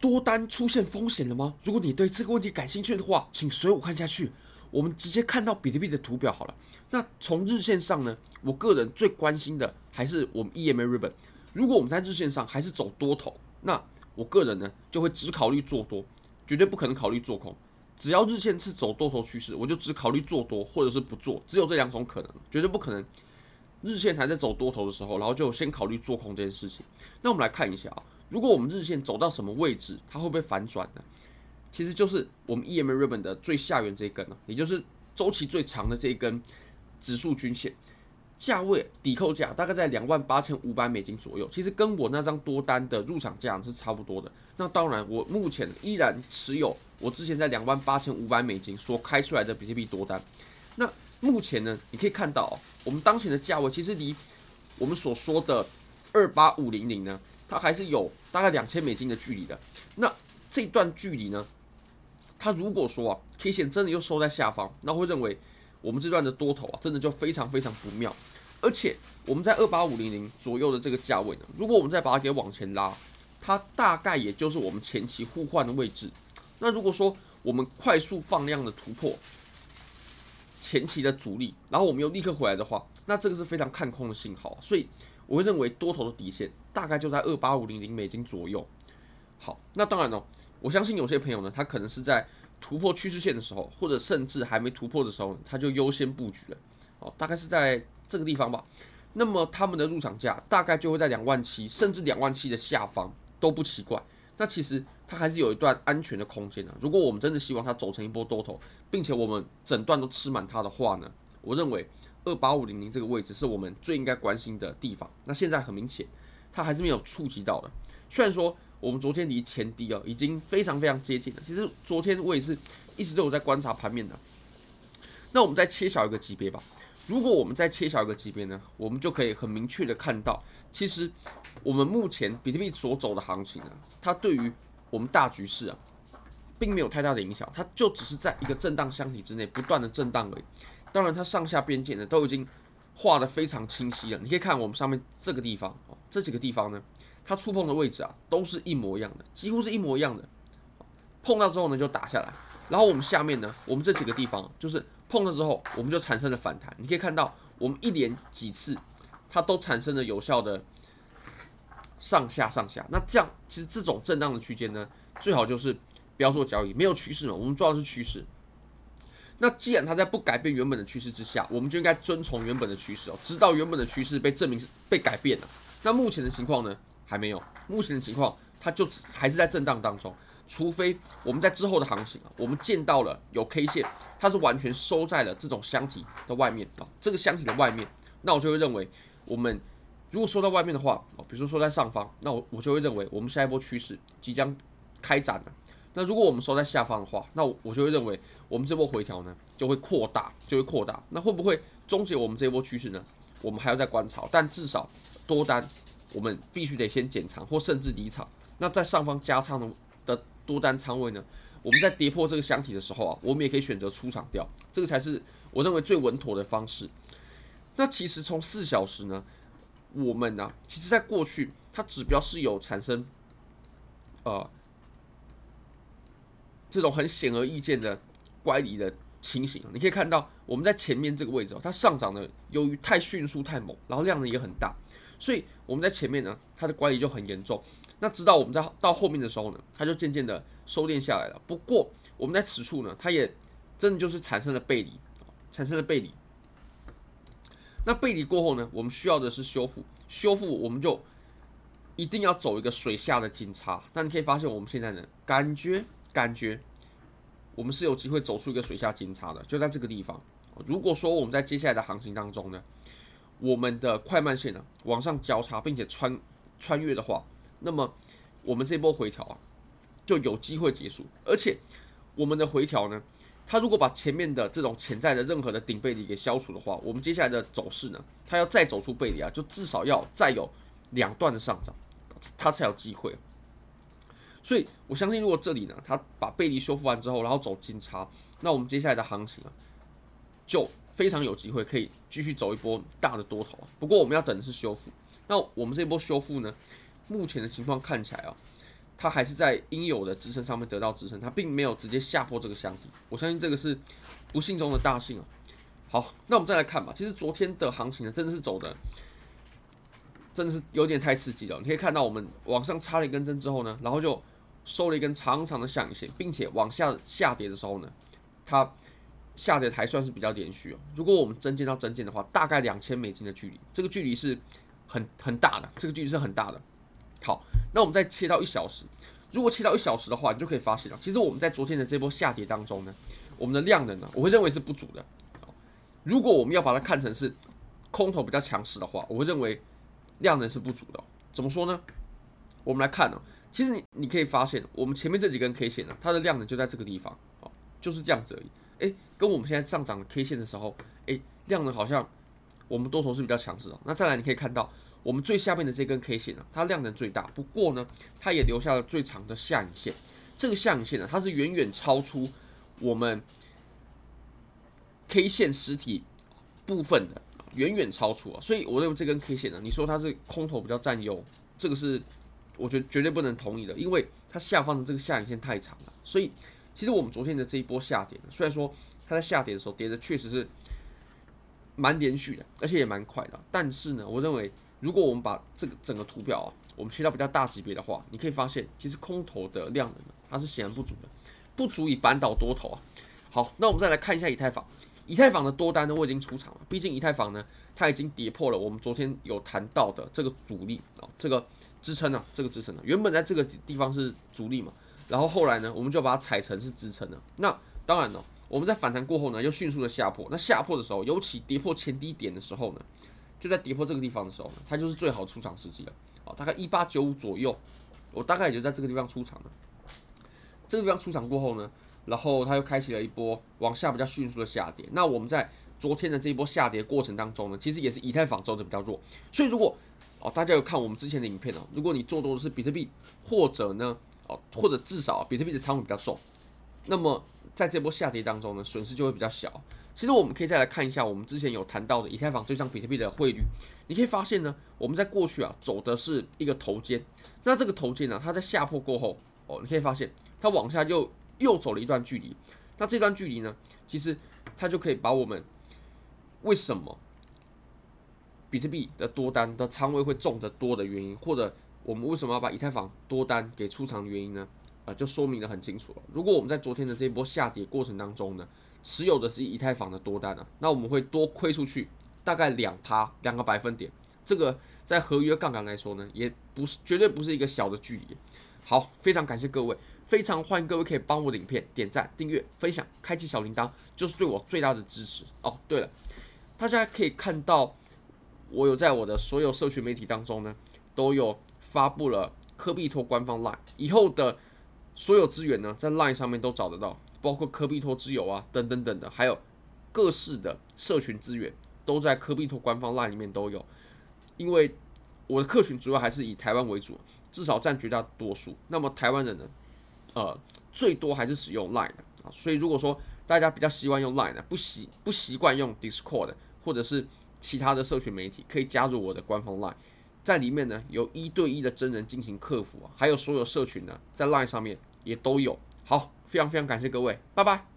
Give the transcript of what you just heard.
多单出现风险了吗？如果你对这个问题感兴趣的话，请随我看下去。我们直接看到比特币的图表好了。那从日线上呢，我个人最关心的还是我们 EMA Ribbon。如果我们在日线上还是走多头，那我个人呢就会只考虑做多，绝对不可能考虑做空。只要日线是走多头趋势，我就只考虑做多或者是不做，只有这两种可能，绝对不可能日线还在走多头的时候，然后就先考虑做空这件事情。那我们来看一下啊，如果我们日线走到什么位置，它会不会反转呢？其实就是我们 EMA Ribbon 的最下缘这一根呢，也就是周期最长的这一根指数均线。价位抵扣价大概在两万八千五百美金左右，其实跟我那张多单的入场价是差不多的。那当然，我目前依然持有我之前在两万八千五百美金所开出来的比特币多单。那目前呢，你可以看到哦，我们当前的价位其实离我们所说的二八五零零呢，它还是有大概两千美金的距离的。那这段距离呢，它如果说啊，K 线真的又收在下方，那会认为我们这段的多头啊，真的就非常非常不妙。而且我们在二八五零零左右的这个价位呢，如果我们再把它给往前拉，它大概也就是我们前期互换的位置。那如果说我们快速放量的突破前期的阻力，然后我们又立刻回来的话，那这个是非常看空的信号。所以我会认为多头的底线大概就在二八五零零美金左右。好，那当然了，我相信有些朋友呢，他可能是在突破趋势线的时候，或者甚至还没突破的时候，他就优先布局了。哦，大概是在。这个地方吧，那么他们的入场价大概就会在两万七，甚至两万七的下方都不奇怪。那其实它还是有一段安全的空间的。如果我们真的希望它走成一波多头，并且我们整段都吃满它的话呢，我认为二八五零零这个位置是我们最应该关心的地方。那现在很明显，它还是没有触及到的。虽然说我们昨天离前低啊已经非常非常接近了，其实昨天我也是一直都有在观察盘面的。那我们再切小一个级别吧。如果我们再切小一个级别呢，我们就可以很明确的看到，其实我们目前比特币所走的行情啊，它对于我们大局势啊，并没有太大的影响，它就只是在一个震荡箱体之内不断的震荡而已。当然，它上下边界呢都已经画得非常清晰了。你可以看我们上面这个地方，这几个地方呢，它触碰的位置啊都是一模一样的，几乎是一模一样的。碰到之后呢就打下来，然后我们下面呢，我们这几个地方就是。碰了之后，我们就产生了反弹。你可以看到，我们一连几次，它都产生了有效的上下上下。那这样，其实这种震荡的区间呢，最好就是不要做交易，没有趋势嘛。我们做的是趋势。那既然它在不改变原本的趋势之下，我们就应该遵从原本的趋势哦，直到原本的趋势被证明是被改变了。那目前的情况呢，还没有。目前的情况，它就还是在震荡当中。除非我们在之后的行情啊，我们见到了有 K 线，它是完全收在了这种箱体的外面啊，这个箱体的外面，那我就会认为，我们如果收在外面的话，哦比如说收在上方，那我我就会认为我们下一波趋势即将开展了。那如果我们收在下方的话，那我就会认为我们这波回调呢就会扩大，就会扩大。那会不会终结我们这一波趋势呢？我们还要再观察，但至少多单我们必须得先减仓或甚至离场。那在上方加仓的。多单仓位呢？我们在跌破这个箱体的时候啊，我们也可以选择出场掉，这个才是我认为最稳妥的方式。那其实从四小时呢，我们呢、其实在过去它指标是有产生呃这种很显而易见的乖离的情形。你可以看到我们在前面这个位置，它上涨的由于太迅速太猛，然后量呢也很大，所以我们在前面呢，它的乖离就很严重。那直到我们在到后面的时候呢，它就渐渐的收敛下来了。不过我们在此处呢，它也真的就是产生了背离，产生了背离。那背离过后呢，我们需要的是修复，修复我们就一定要走一个水下的金叉。那你可以发现我们现在呢，感觉感觉我们是有机会走出一个水下金叉的，就在这个地方。如果说我们在接下来的行情当中呢，我们的快慢线呢往上交叉，并且穿穿越的话。那么我们这波回调啊，就有机会结束。而且我们的回调呢，它如果把前面的这种潜在的任何的顶背离给消除的话，我们接下来的走势呢，它要再走出背离啊，就至少要再有两段的上涨，它才有机会。所以我相信，如果这里呢，它把背离修复完之后，然后走金叉，那我们接下来的行情啊，就非常有机会可以继续走一波大的多头。不过我们要等的是修复。那我们这波修复呢？目前的情况看起来啊，它还是在应有的支撑上面得到支撑，它并没有直接下破这个箱体。我相信这个是不幸中的大幸啊。好，那我们再来看吧。其实昨天的行情呢，真的是走的，真的是有点太刺激了。你可以看到，我们往上插了一根针之后呢，然后就收了一根长长的下影线，并且往下下跌的时候呢，它。下跌还算是比较连续哦。如果我们真见到针见的话，大概两千美金的距离，这个距离是很很大的，这个距离是很大的。好，那我们再切到一小时，如果切到一小时的话，你就可以发现了，其实我们在昨天的这波下跌当中呢，我们的量能呢，我会认为是不足的。如果我们要把它看成是空头比较强势的话，我会认为量能是不足的。怎么说呢？我们来看呢，其实你你可以发现，我们前面这几根 K 线呢，它的量能就在这个地方，哦，就是这样子而已。诶，跟我们现在上涨的 K 线的时候，诶，量能好像我们多头是比较强势的。那再来，你可以看到我们最下面的这根 K 线呢，它量能最大，不过呢，它也留下了最长的下影线。这个下影线呢，它是远远超出我们 K 线实体部分的，远远超出啊。所以我认为这根 K 线呢，你说它是空头比较占优，这个是我觉得绝对不能同意的，因为它下方的这个下影线太长了，所以。其实我们昨天的这一波下跌，虽然说它在下跌的时候跌的确实是蛮连续的，而且也蛮快的，但是呢，我认为如果我们把这个整个图表啊，我们切到比较大级别的话，你可以发现，其实空头的量能呢，它是显然不足的，不足以扳倒多头啊。好，那我们再来看一下以太坊，以太坊的多单呢，我已经出场了，毕竟以太坊呢，它已经跌破了我们昨天有谈到的这个阻力啊，这个支撑啊，这个支撑啊，原本在这个地方是阻力嘛。然后后来呢，我们就把它踩成是支撑了。那当然了，我们在反弹过后呢，又迅速的下破。那下破的时候，尤其跌破前低点的时候呢，就在跌破这个地方的时候呢，它就是最好出场时机了。好，大概一八九五左右，我大概也就在这个地方出场了。这个地方出场过后呢，然后它又开启了一波往下比较迅速的下跌。那我们在昨天的这一波下跌过程当中呢，其实也是以太坊走的比较弱。所以如果哦，大家有看我们之前的影片哦，如果你做多的是比特币或者呢哦，或者至少比特币的仓位比较重，那么在这波下跌当中呢，损失就会比较小。其实我们可以再来看一下我们之前有谈到的以太坊对上比特币的汇率，你可以发现呢，我们在过去啊走的是一个头肩，那这个头肩呢，它在下破过后哦，你可以发现它往下又又走了一段距离，那这段距离呢，其实它就可以把我们为什么比特币的多单的仓位会重得多的原因，或者。我们为什么要把以太坊多单给出场的原因呢？呃，就说明得很清楚了。如果我们在昨天的这一波下跌过程当中呢，持有的是以太坊的多单啊，那我们会多亏出去大概两趴两个百分点。这个在合约杠杆来说呢，也不是绝对不是一个小的距离。好，非常感谢各位，非常欢迎各位可以帮我的影片点赞、订阅、分享、开启小铃铛，就是对我最大的支持哦。对了，大家可以看到我有在我的所有社群媒体当中呢，都有。发布了科比托官方 LINE 以后的所有资源呢，在 LINE 上面都找得到，包括科比托之友啊，等等等的，还有各式的社群资源都在科币托官方 LINE 里面都有。因为我的客群主要还是以台湾为主，至少占绝大多数。那么台湾人呢，呃，最多还是使用 LINE 的啊。所以如果说大家比较习惯用 LINE 的，不习不习惯用 Discord 或者是其他的社群媒体，可以加入我的官方 LINE。在里面呢，有一对一的真人进行客服啊，还有所有社群呢，在 LINE 上面也都有。好，非常非常感谢各位，拜拜。